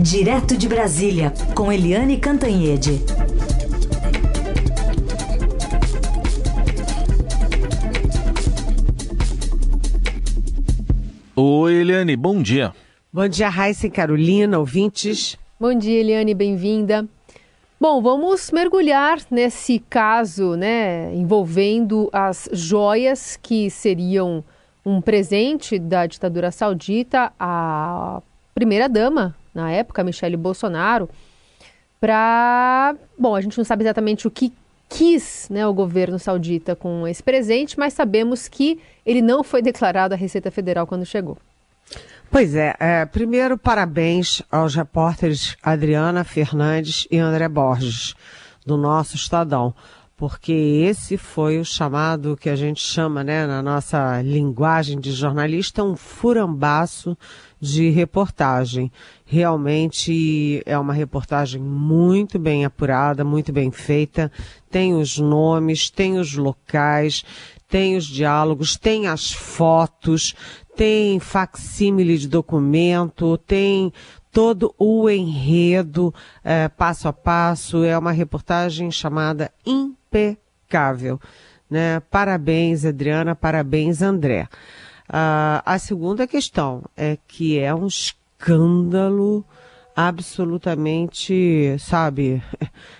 Direto de Brasília, com Eliane Cantanhede. Oi, Eliane, bom dia. Bom dia, Raíssa e Carolina, ouvintes. Bom dia, Eliane, bem-vinda. Bom, vamos mergulhar nesse caso, né, envolvendo as joias que seriam um presente da ditadura saudita à primeira-dama na época, Michele Bolsonaro, para. Bom, a gente não sabe exatamente o que quis né, o governo saudita com esse presente, mas sabemos que ele não foi declarado à Receita Federal quando chegou. Pois é, é, primeiro parabéns aos repórteres Adriana Fernandes e André Borges, do nosso Estadão, porque esse foi o chamado que a gente chama, né, na nossa linguagem de jornalista, um furambaço de reportagem. Realmente é uma reportagem muito bem apurada, muito bem feita. Tem os nomes, tem os locais, tem os diálogos, tem as fotos, tem facsímile de documento, tem todo o enredo, é, passo a passo. É uma reportagem chamada impecável. Né? Parabéns, Adriana, parabéns, André. Uh, a segunda questão é que é um absolutamente, sabe,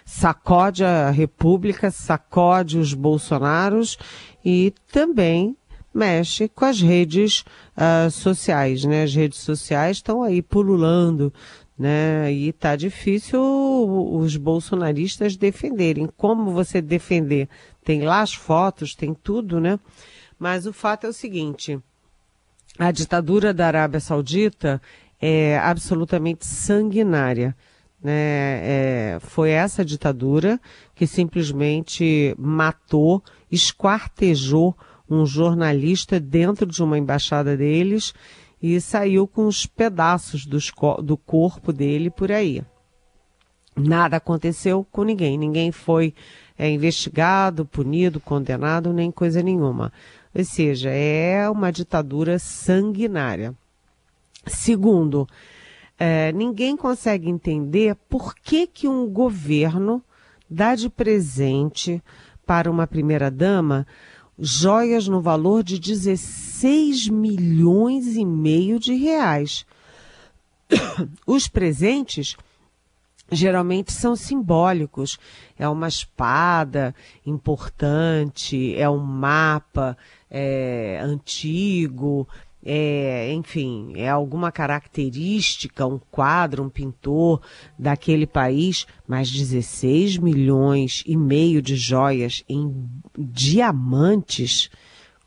sacode a República, sacode os Bolsonaros e também mexe com as redes uh, sociais, né? As redes sociais estão aí pululando, né? E tá difícil os bolsonaristas defenderem. Como você defender? Tem lá as fotos, tem tudo, né? Mas o fato é o seguinte, a ditadura da Arábia Saudita é absolutamente sanguinária. Né? É, foi essa ditadura que simplesmente matou, esquartejou um jornalista dentro de uma embaixada deles e saiu com os pedaços dos, do corpo dele por aí. Nada aconteceu com ninguém, ninguém foi é, investigado, punido, condenado, nem coisa nenhuma. Ou seja, é uma ditadura sanguinária. Segundo, é, ninguém consegue entender por que, que um governo dá de presente para uma primeira-dama joias no valor de 16 milhões e meio de reais. Os presentes geralmente são simbólicos. É uma espada importante, é um mapa é, antigo, é, enfim, é alguma característica, um quadro, um pintor daquele país, mas 16 milhões e meio de joias em diamantes,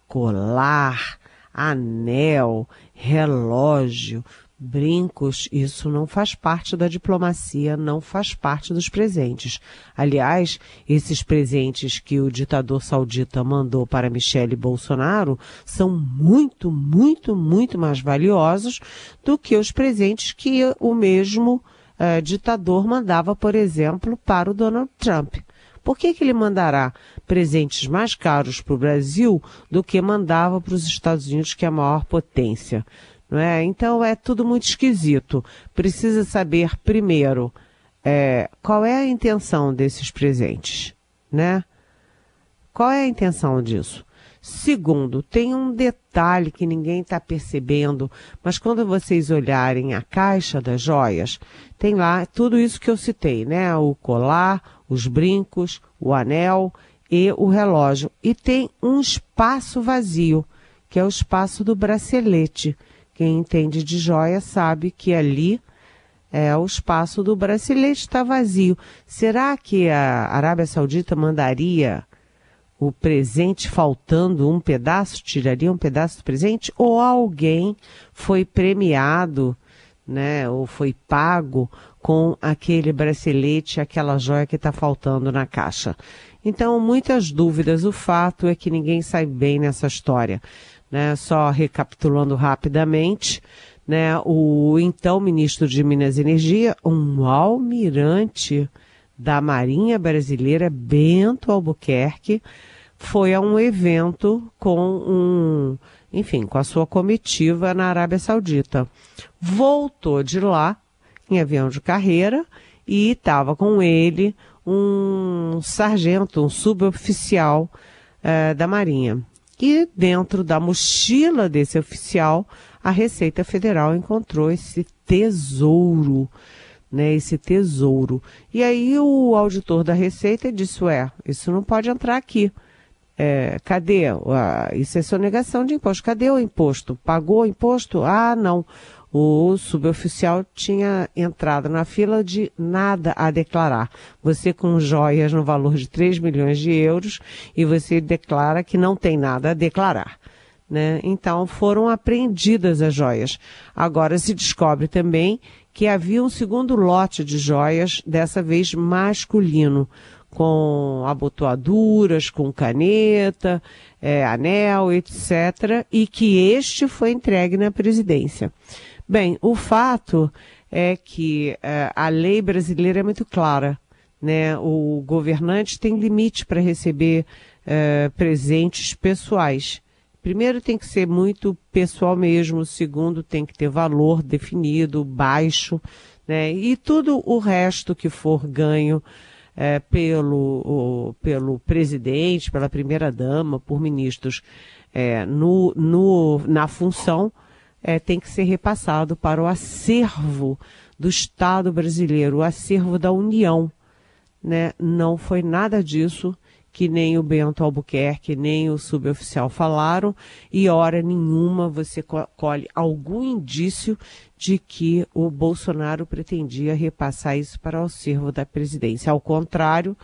colar, anel, relógio, brincos, isso não faz parte da diplomacia, não faz parte dos presentes. Aliás, esses presentes que o ditador saudita mandou para Michele Bolsonaro são muito, muito, muito mais valiosos do que os presentes que o mesmo uh, ditador mandava, por exemplo, para o Donald Trump. Por que, que ele mandará presentes mais caros para o Brasil do que mandava para os Estados Unidos, que é a maior potência? Não é? Então é tudo muito esquisito. Precisa saber primeiro é, qual é a intenção desses presentes, né? Qual é a intenção disso? Segundo, tem um detalhe que ninguém está percebendo, mas quando vocês olharem a caixa das joias, tem lá tudo isso que eu citei, né? O colar, os brincos, o anel e o relógio. E tem um espaço vazio, que é o espaço do bracelete. Quem entende de joia sabe que ali é o espaço do bracelete está vazio. Será que a Arábia Saudita mandaria o presente faltando um pedaço, tiraria um pedaço do presente? Ou alguém foi premiado, né, ou foi pago com aquele bracelete, aquela joia que está faltando na caixa? Então, muitas dúvidas. O fato é que ninguém sai bem nessa história né? Só recapitulando rapidamente, né? O então ministro de Minas e Energia, um almirante da Marinha Brasileira, Bento Albuquerque, foi a um evento com um, enfim, com a sua comitiva na Arábia Saudita. Voltou de lá em avião de carreira e estava com ele um sargento, um suboficial uh, da Marinha. E dentro da mochila desse oficial, a Receita Federal encontrou esse tesouro, né, esse tesouro. E aí o auditor da Receita disse, ué, isso não pode entrar aqui. É, cadê? isso é sonegação de imposto. Cadê o imposto? Pagou o imposto? Ah, não o suboficial tinha entrado na fila de nada a declarar. Você com joias no valor de 3 milhões de euros e você declara que não tem nada a declarar. Né? Então foram apreendidas as joias. Agora se descobre também que havia um segundo lote de joias, dessa vez masculino, com abotoaduras, com caneta, é, anel, etc., e que este foi entregue na presidência. Bem, o fato é que uh, a lei brasileira é muito clara. Né? O governante tem limite para receber uh, presentes pessoais. Primeiro tem que ser muito pessoal mesmo, segundo tem que ter valor definido, baixo, né? E tudo o resto que for ganho é, pelo, o, pelo presidente, pela primeira dama, por ministros é, no, no, na função, é, tem que ser repassado para o acervo do Estado brasileiro, o acervo da União. Né? Não foi nada disso que nem o Bento Albuquerque, nem o suboficial falaram, e hora nenhuma você colhe algum indício de que o Bolsonaro pretendia repassar isso para o acervo da presidência. Ao contrário,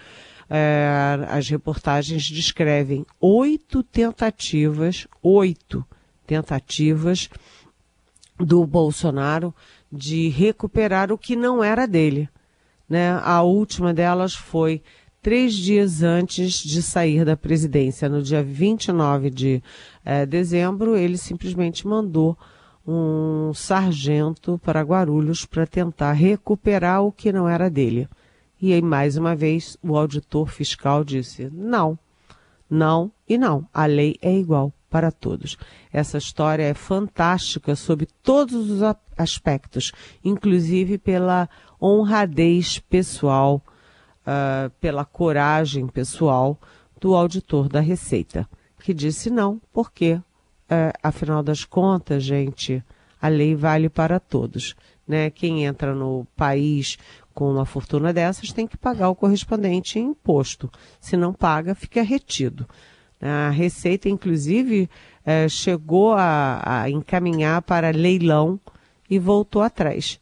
é, as reportagens descrevem oito tentativas, oito tentativas do Bolsonaro de recuperar o que não era dele. Né? A última delas foi três dias antes de sair da presidência, no dia 29 de eh, dezembro, ele simplesmente mandou um sargento para Guarulhos para tentar recuperar o que não era dele. E aí, mais uma vez, o auditor fiscal disse: não, não e não. A lei é igual para todos. Essa história é fantástica sob todos os aspectos, inclusive pela honradez pessoal, uh, pela coragem pessoal do auditor da Receita, que disse não, porque, uh, afinal das contas, gente, a lei vale para todos. Né? Quem entra no país com uma fortuna dessas tem que pagar o correspondente imposto. Se não paga, fica retido. A Receita, inclusive, é, chegou a, a, encaminhar para leilão e voltou atrás.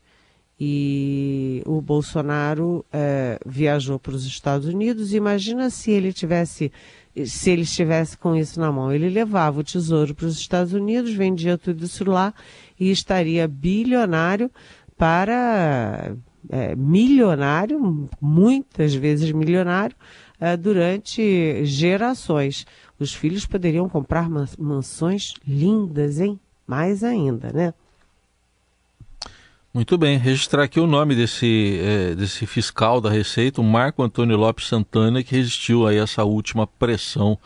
E o Bolsonaro é, viajou para os Estados Unidos. Imagina se ele tivesse, se ele estivesse com isso na mão. Ele levava o tesouro para os Estados Unidos, vendia tudo isso lá e estaria bilionário para é, milionário, muitas vezes milionário, é, durante gerações. Os filhos poderiam comprar mansões lindas, hein? Mais ainda, né? Muito bem, registrar aqui o nome desse, é, desse fiscal da Receita, o Marco Antônio Lopes Santana, que resistiu a essa última pressão,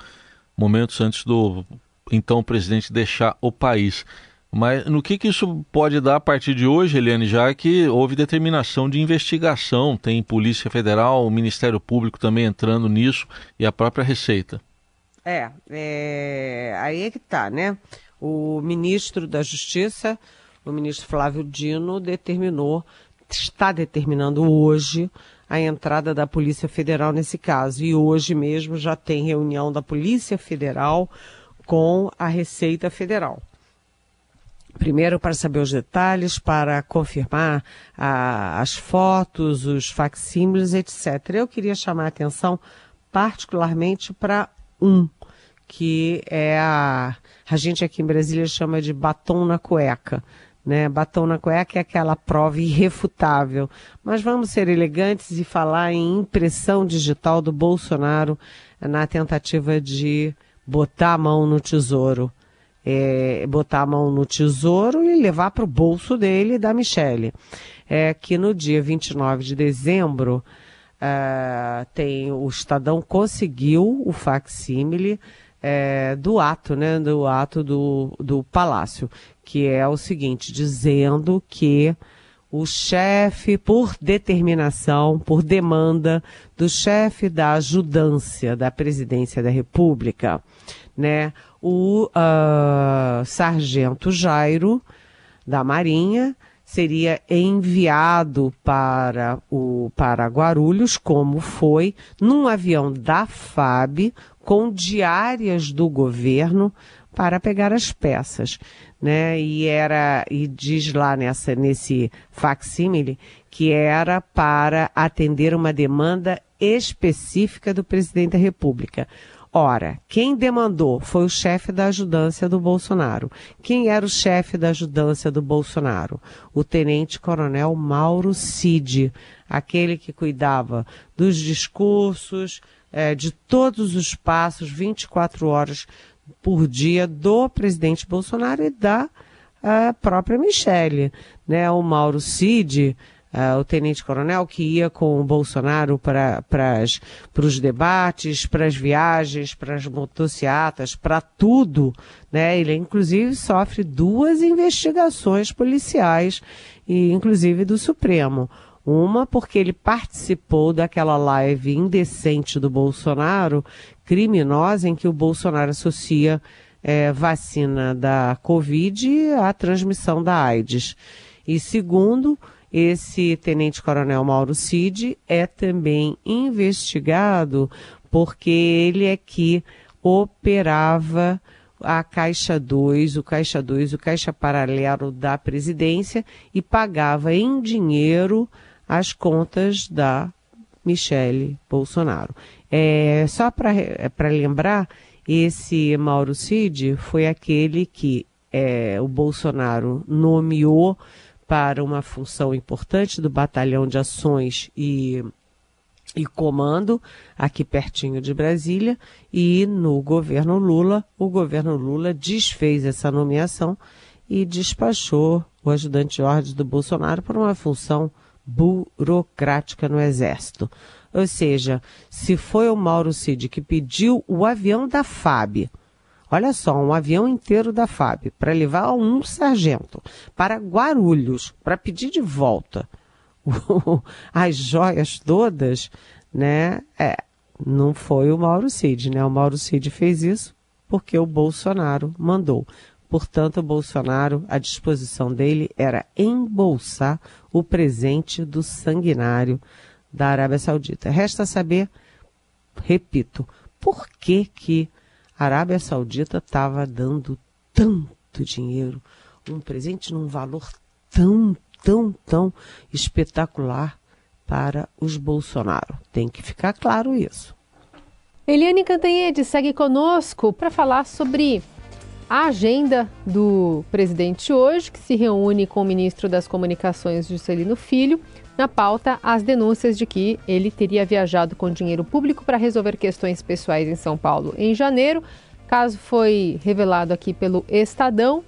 momentos antes do então presidente deixar o país. Mas no que, que isso pode dar a partir de hoje, Eliane, já que houve determinação de investigação, tem Polícia Federal, o Ministério Público também entrando nisso e a própria Receita? É, é, aí é que tá, né? O ministro da Justiça, o ministro Flávio Dino, determinou, está determinando hoje a entrada da Polícia Federal nesse caso. E hoje mesmo já tem reunião da Polícia Federal com a Receita Federal. Primeiro, para saber os detalhes, para confirmar a, as fotos, os facsímiles, etc. Eu queria chamar a atenção particularmente para um, que é a, a gente aqui em Brasília chama de batom na cueca. Né? Batom na cueca é aquela prova irrefutável. Mas vamos ser elegantes e falar em impressão digital do Bolsonaro na tentativa de botar a mão no tesouro. É, botar a mão no tesouro e levar para o bolso dele da Michele. É que no dia 29 de dezembro, Uh, tem o Estadão conseguiu o facsímile é, do ato, né, do ato do, do Palácio, que é o seguinte, dizendo que o chefe, por determinação, por demanda do chefe da ajudância da presidência da República, né? O uh, sargento Jairo da Marinha seria enviado para o para Guarulhos, como foi, num avião da FAB com diárias do governo para pegar as peças, né? E era e diz lá nessa nesse facsímile que era para atender uma demanda específica do presidente da República. Ora, quem demandou foi o chefe da ajudância do Bolsonaro. Quem era o chefe da ajudância do Bolsonaro? O tenente-coronel Mauro Cid, aquele que cuidava dos discursos, é, de todos os passos, 24 horas por dia do presidente Bolsonaro e da própria Michele. Né? O Mauro Cid, uh, o tenente-coronel, que ia com o Bolsonaro para os debates, para as viagens, para as motocicletas, para tudo. Né? Ele, inclusive, sofre duas investigações policiais, e inclusive do Supremo. Uma porque ele participou daquela live indecente do Bolsonaro, criminosa, em que o Bolsonaro associa é, vacina da Covid à transmissão da AIDS. E segundo, esse tenente-coronel Mauro Cid é também investigado porque ele é que operava a Caixa 2, o Caixa 2, o Caixa Paralelo da presidência e pagava em dinheiro as contas da Michele Bolsonaro. É, só para lembrar, esse Mauro Cid foi aquele que é, o Bolsonaro nomeou para uma função importante do Batalhão de Ações e, e Comando, aqui pertinho de Brasília, e no governo Lula, o governo Lula desfez essa nomeação e despachou o ajudante de ordem do Bolsonaro para uma função burocrática no Exército. Ou seja, se foi o Mauro Cid que pediu o avião da FAB, olha só, um avião inteiro da FAB, para levar um sargento para Guarulhos, para pedir de volta as joias todas, né? É, não foi o Mauro Cid, né? O Mauro Cid fez isso porque o Bolsonaro mandou. Portanto, o Bolsonaro, a disposição dele era embolsar o presente do sanguinário da Arábia Saudita. Resta saber, repito, por que que a Arábia Saudita estava dando tanto dinheiro, um presente num valor tão, tão, tão espetacular para os Bolsonaro. Tem que ficar claro isso. Eliane Cantanhede segue conosco para falar sobre a agenda do presidente hoje, que se reúne com o ministro das Comunicações, Juscelino Filho, na pauta as denúncias de que ele teria viajado com dinheiro público para resolver questões pessoais em São Paulo em janeiro. Caso foi revelado aqui pelo Estadão.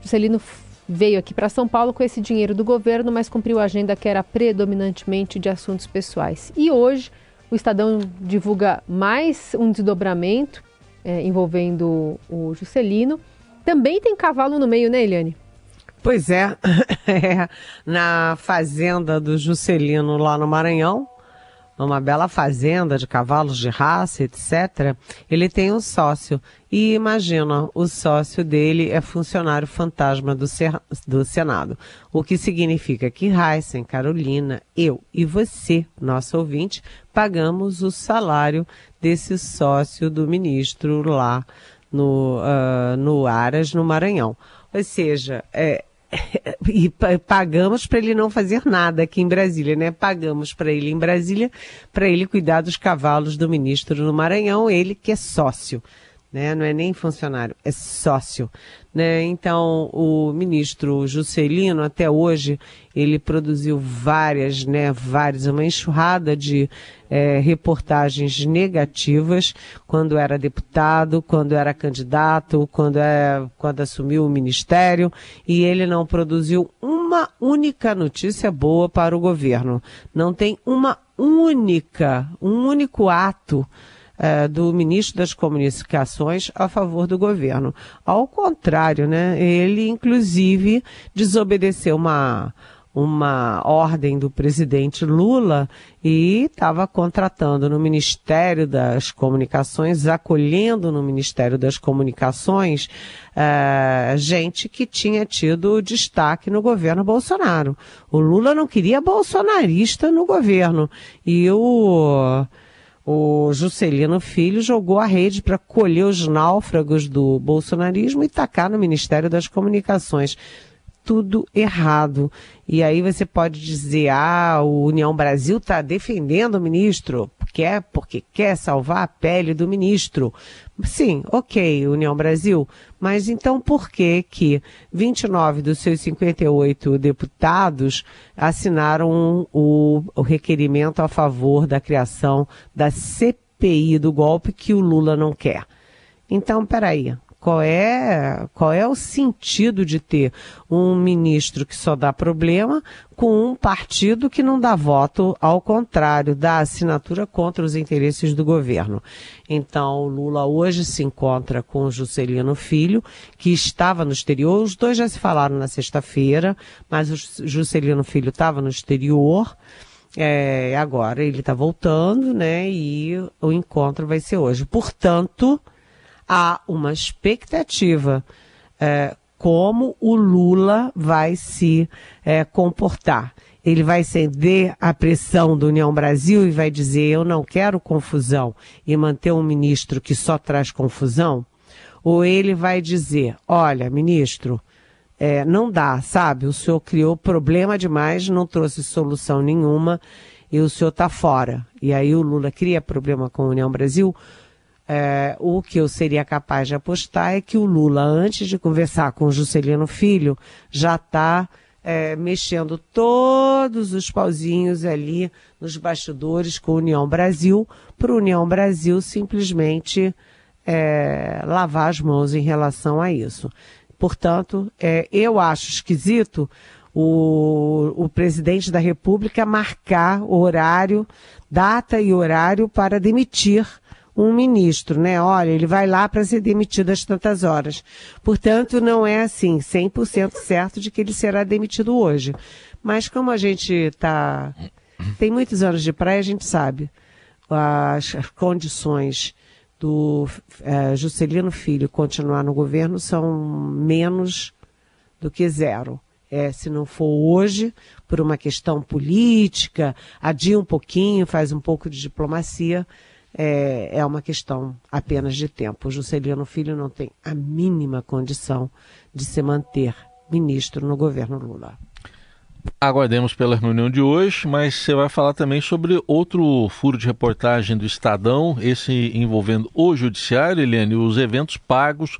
Juscelino veio aqui para São Paulo com esse dinheiro do governo, mas cumpriu a agenda que era predominantemente de assuntos pessoais. E hoje o Estadão divulga mais um desdobramento é, envolvendo o Juscelino. Também tem cavalo no meio, né, Eliane? Pois é, é na fazenda do Juscelino lá no Maranhão, numa bela fazenda de cavalos de raça, etc., ele tem um sócio. E imagina, o sócio dele é funcionário fantasma do, do Senado. O que significa que Heisen, Carolina, eu e você, nosso ouvinte, pagamos o salário desse sócio do ministro lá no, uh, no Aras, no Maranhão. Ou seja, é, e pagamos para ele não fazer nada aqui em Brasília, né? Pagamos para ele em Brasília, para ele cuidar dos cavalos do ministro no Maranhão, ele que é sócio né? Não é nem funcionário, é sócio, né? Então, o ministro Juscelino, até hoje, ele produziu várias, né? Várias, uma enxurrada de é, reportagens negativas quando era deputado, quando era candidato, quando, é, quando assumiu o ministério, e ele não produziu uma única notícia boa para o governo. Não tem uma única, um único ato é, do ministro das Comunicações a favor do governo. Ao contrário, né? Ele, inclusive, desobedeceu uma, uma ordem do presidente Lula e estava contratando no Ministério das Comunicações, acolhendo no Ministério das Comunicações é, gente que tinha tido destaque no governo Bolsonaro. O Lula não queria bolsonarista no governo e o o Juscelino Filho jogou a rede para colher os náufragos do bolsonarismo e tacar no Ministério das Comunicações tudo errado. E aí você pode dizer, ah, o União Brasil está defendendo o ministro, quer porque quer salvar a pele do ministro. Sim, ok, União Brasil, mas então por que que 29 dos seus 58 deputados assinaram o, o requerimento a favor da criação da CPI do golpe que o Lula não quer? Então, peraí, qual é, qual é o sentido de ter um ministro que só dá problema com um partido que não dá voto, ao contrário, dá assinatura contra os interesses do governo? Então, Lula hoje se encontra com Juscelino Filho, que estava no exterior. Os dois já se falaram na sexta-feira, mas o Juscelino Filho estava no exterior. É, agora ele está voltando, né? E o encontro vai ser hoje. Portanto, há uma expectativa é, como o Lula vai se é, comportar. Ele vai ceder à pressão do União Brasil e vai dizer: eu não quero confusão e manter um ministro que só traz confusão? Ou ele vai dizer: olha, ministro, é, não dá, sabe? O senhor criou problema demais, não trouxe solução nenhuma e o senhor está fora. E aí o Lula cria problema com a União Brasil é, o que eu seria capaz de apostar é que o Lula, antes de conversar com o Juscelino Filho, já está é, mexendo todos os pauzinhos ali nos bastidores com a União Brasil, para a União Brasil simplesmente é, lavar as mãos em relação a isso. Portanto, é, eu acho esquisito o, o presidente da República marcar horário, data e horário para demitir um ministro, né? Olha, ele vai lá para ser demitido às tantas horas. Portanto, não é assim, 100% certo de que ele será demitido hoje. Mas como a gente está tem muitos anos de praia, a gente sabe as condições do é, Juscelino Filho continuar no governo são menos do que zero. É, se não for hoje, por uma questão política, adia um pouquinho, faz um pouco de diplomacia, é, é uma questão apenas de tempo. O Juscelino Filho não tem a mínima condição de se manter ministro no governo Lula. Aguardemos pela reunião de hoje, mas você vai falar também sobre outro furo de reportagem do Estadão, esse envolvendo o Judiciário, Eliane, os eventos pagos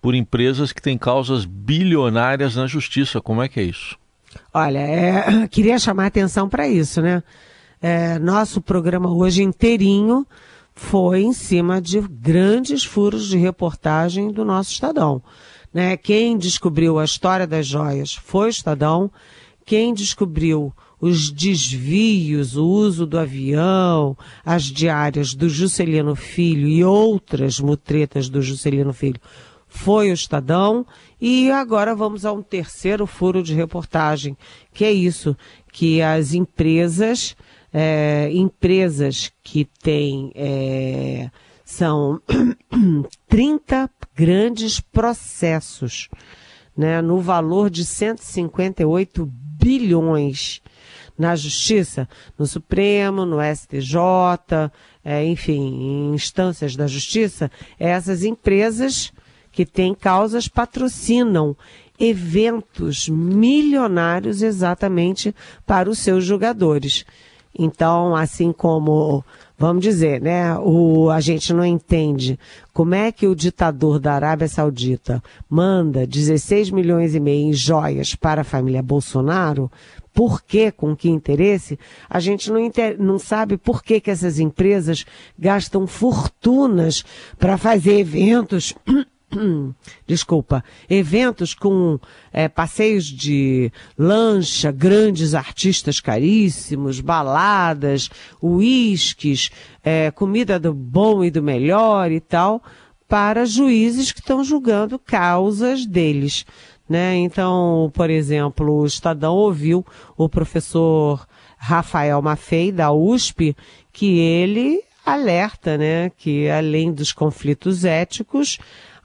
por empresas que têm causas bilionárias na Justiça. Como é que é isso? Olha, é, queria chamar a atenção para isso, né? É, nosso programa hoje inteirinho foi em cima de grandes furos de reportagem do nosso Estadão. Né? Quem descobriu a história das joias foi o Estadão. Quem descobriu os desvios, o uso do avião, as diárias do Juscelino Filho e outras mutretas do Juscelino Filho foi o Estadão. E agora vamos a um terceiro furo de reportagem, que é isso, que as empresas é, empresas que têm, é, são 30 grandes processos, né, no valor de 158 bilhões na Justiça, no Supremo, no STJ, é, enfim, em instâncias da Justiça, essas empresas que têm causas patrocinam eventos milionários exatamente para os seus jogadores. Então, assim como, vamos dizer, né, o, a gente não entende como é que o ditador da Arábia Saudita manda 16 milhões e meio em joias para a família Bolsonaro, por quê, com que interesse, a gente não, inter... não sabe por que, que essas empresas gastam fortunas para fazer eventos desculpa, eventos com é, passeios de lancha, grandes artistas caríssimos, baladas, uísques, é, comida do bom e do melhor e tal, para juízes que estão julgando causas deles. Né? Então, por exemplo, o Estadão ouviu o professor Rafael Maffei, da USP, que ele alerta né, que além dos conflitos éticos,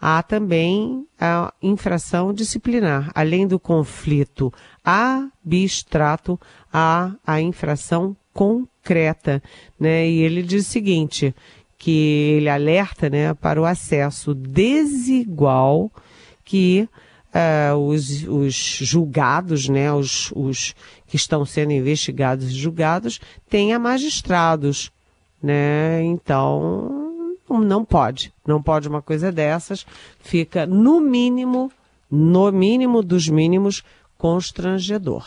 há também a infração disciplinar. Além do conflito abstrato, há a infração concreta. Né? E ele diz o seguinte, que ele alerta né, para o acesso desigual que uh, os, os, julgados, né, os, os, que estão sendo investigados e julgados, têm a magistrados. Né? Então, não pode. Não pode uma coisa dessas. Fica, no mínimo, no mínimo dos mínimos, constrangedor.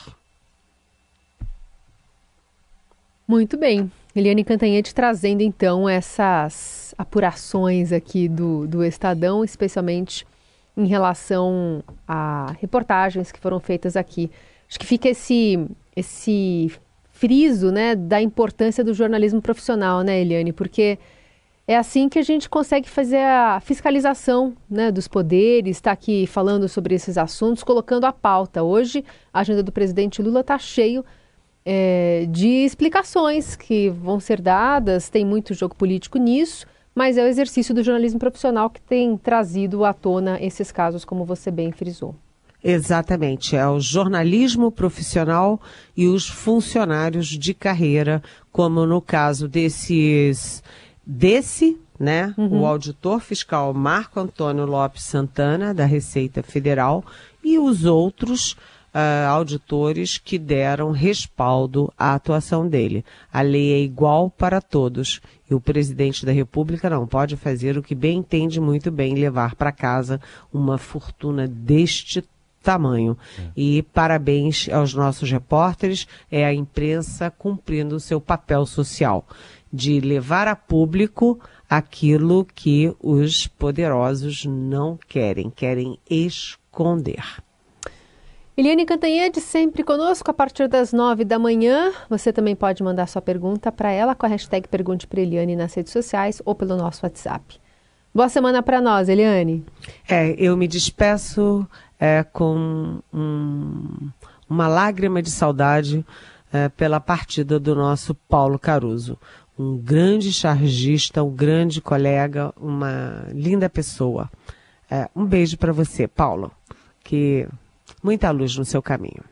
Muito bem. Eliane Cantanhete trazendo então essas apurações aqui do, do Estadão, especialmente em relação a reportagens que foram feitas aqui. Acho que fica esse, esse friso né, da importância do jornalismo profissional, né, Eliane? Porque é assim que a gente consegue fazer a fiscalização né, dos poderes, está aqui falando sobre esses assuntos, colocando a pauta. Hoje, a agenda do presidente Lula está cheio é, de explicações que vão ser dadas, tem muito jogo político nisso, mas é o exercício do jornalismo profissional que tem trazido à tona esses casos, como você bem frisou. Exatamente, é o jornalismo profissional e os funcionários de carreira, como no caso desses desse, né, uhum. o auditor fiscal Marco Antônio Lopes Santana, da Receita Federal, e os outros uh, auditores que deram respaldo à atuação dele. A lei é igual para todos e o presidente da República não pode fazer o que bem entende muito bem, levar para casa uma fortuna deste tamanho. É. E parabéns aos nossos repórteres, é a imprensa cumprindo o seu papel social de levar a público aquilo que os poderosos não querem, querem esconder. Eliane Cantanhede sempre conosco a partir das nove da manhã. Você também pode mandar sua pergunta para ela com a hashtag Pergunte para Eliane nas redes sociais ou pelo nosso WhatsApp. Boa semana para nós, Eliane. É, eu me despeço é, com um, uma lágrima de saudade é, pela partida do nosso Paulo Caruso um grande chargista, um grande colega, uma linda pessoa. É, um beijo para você, Paulo. Que muita luz no seu caminho.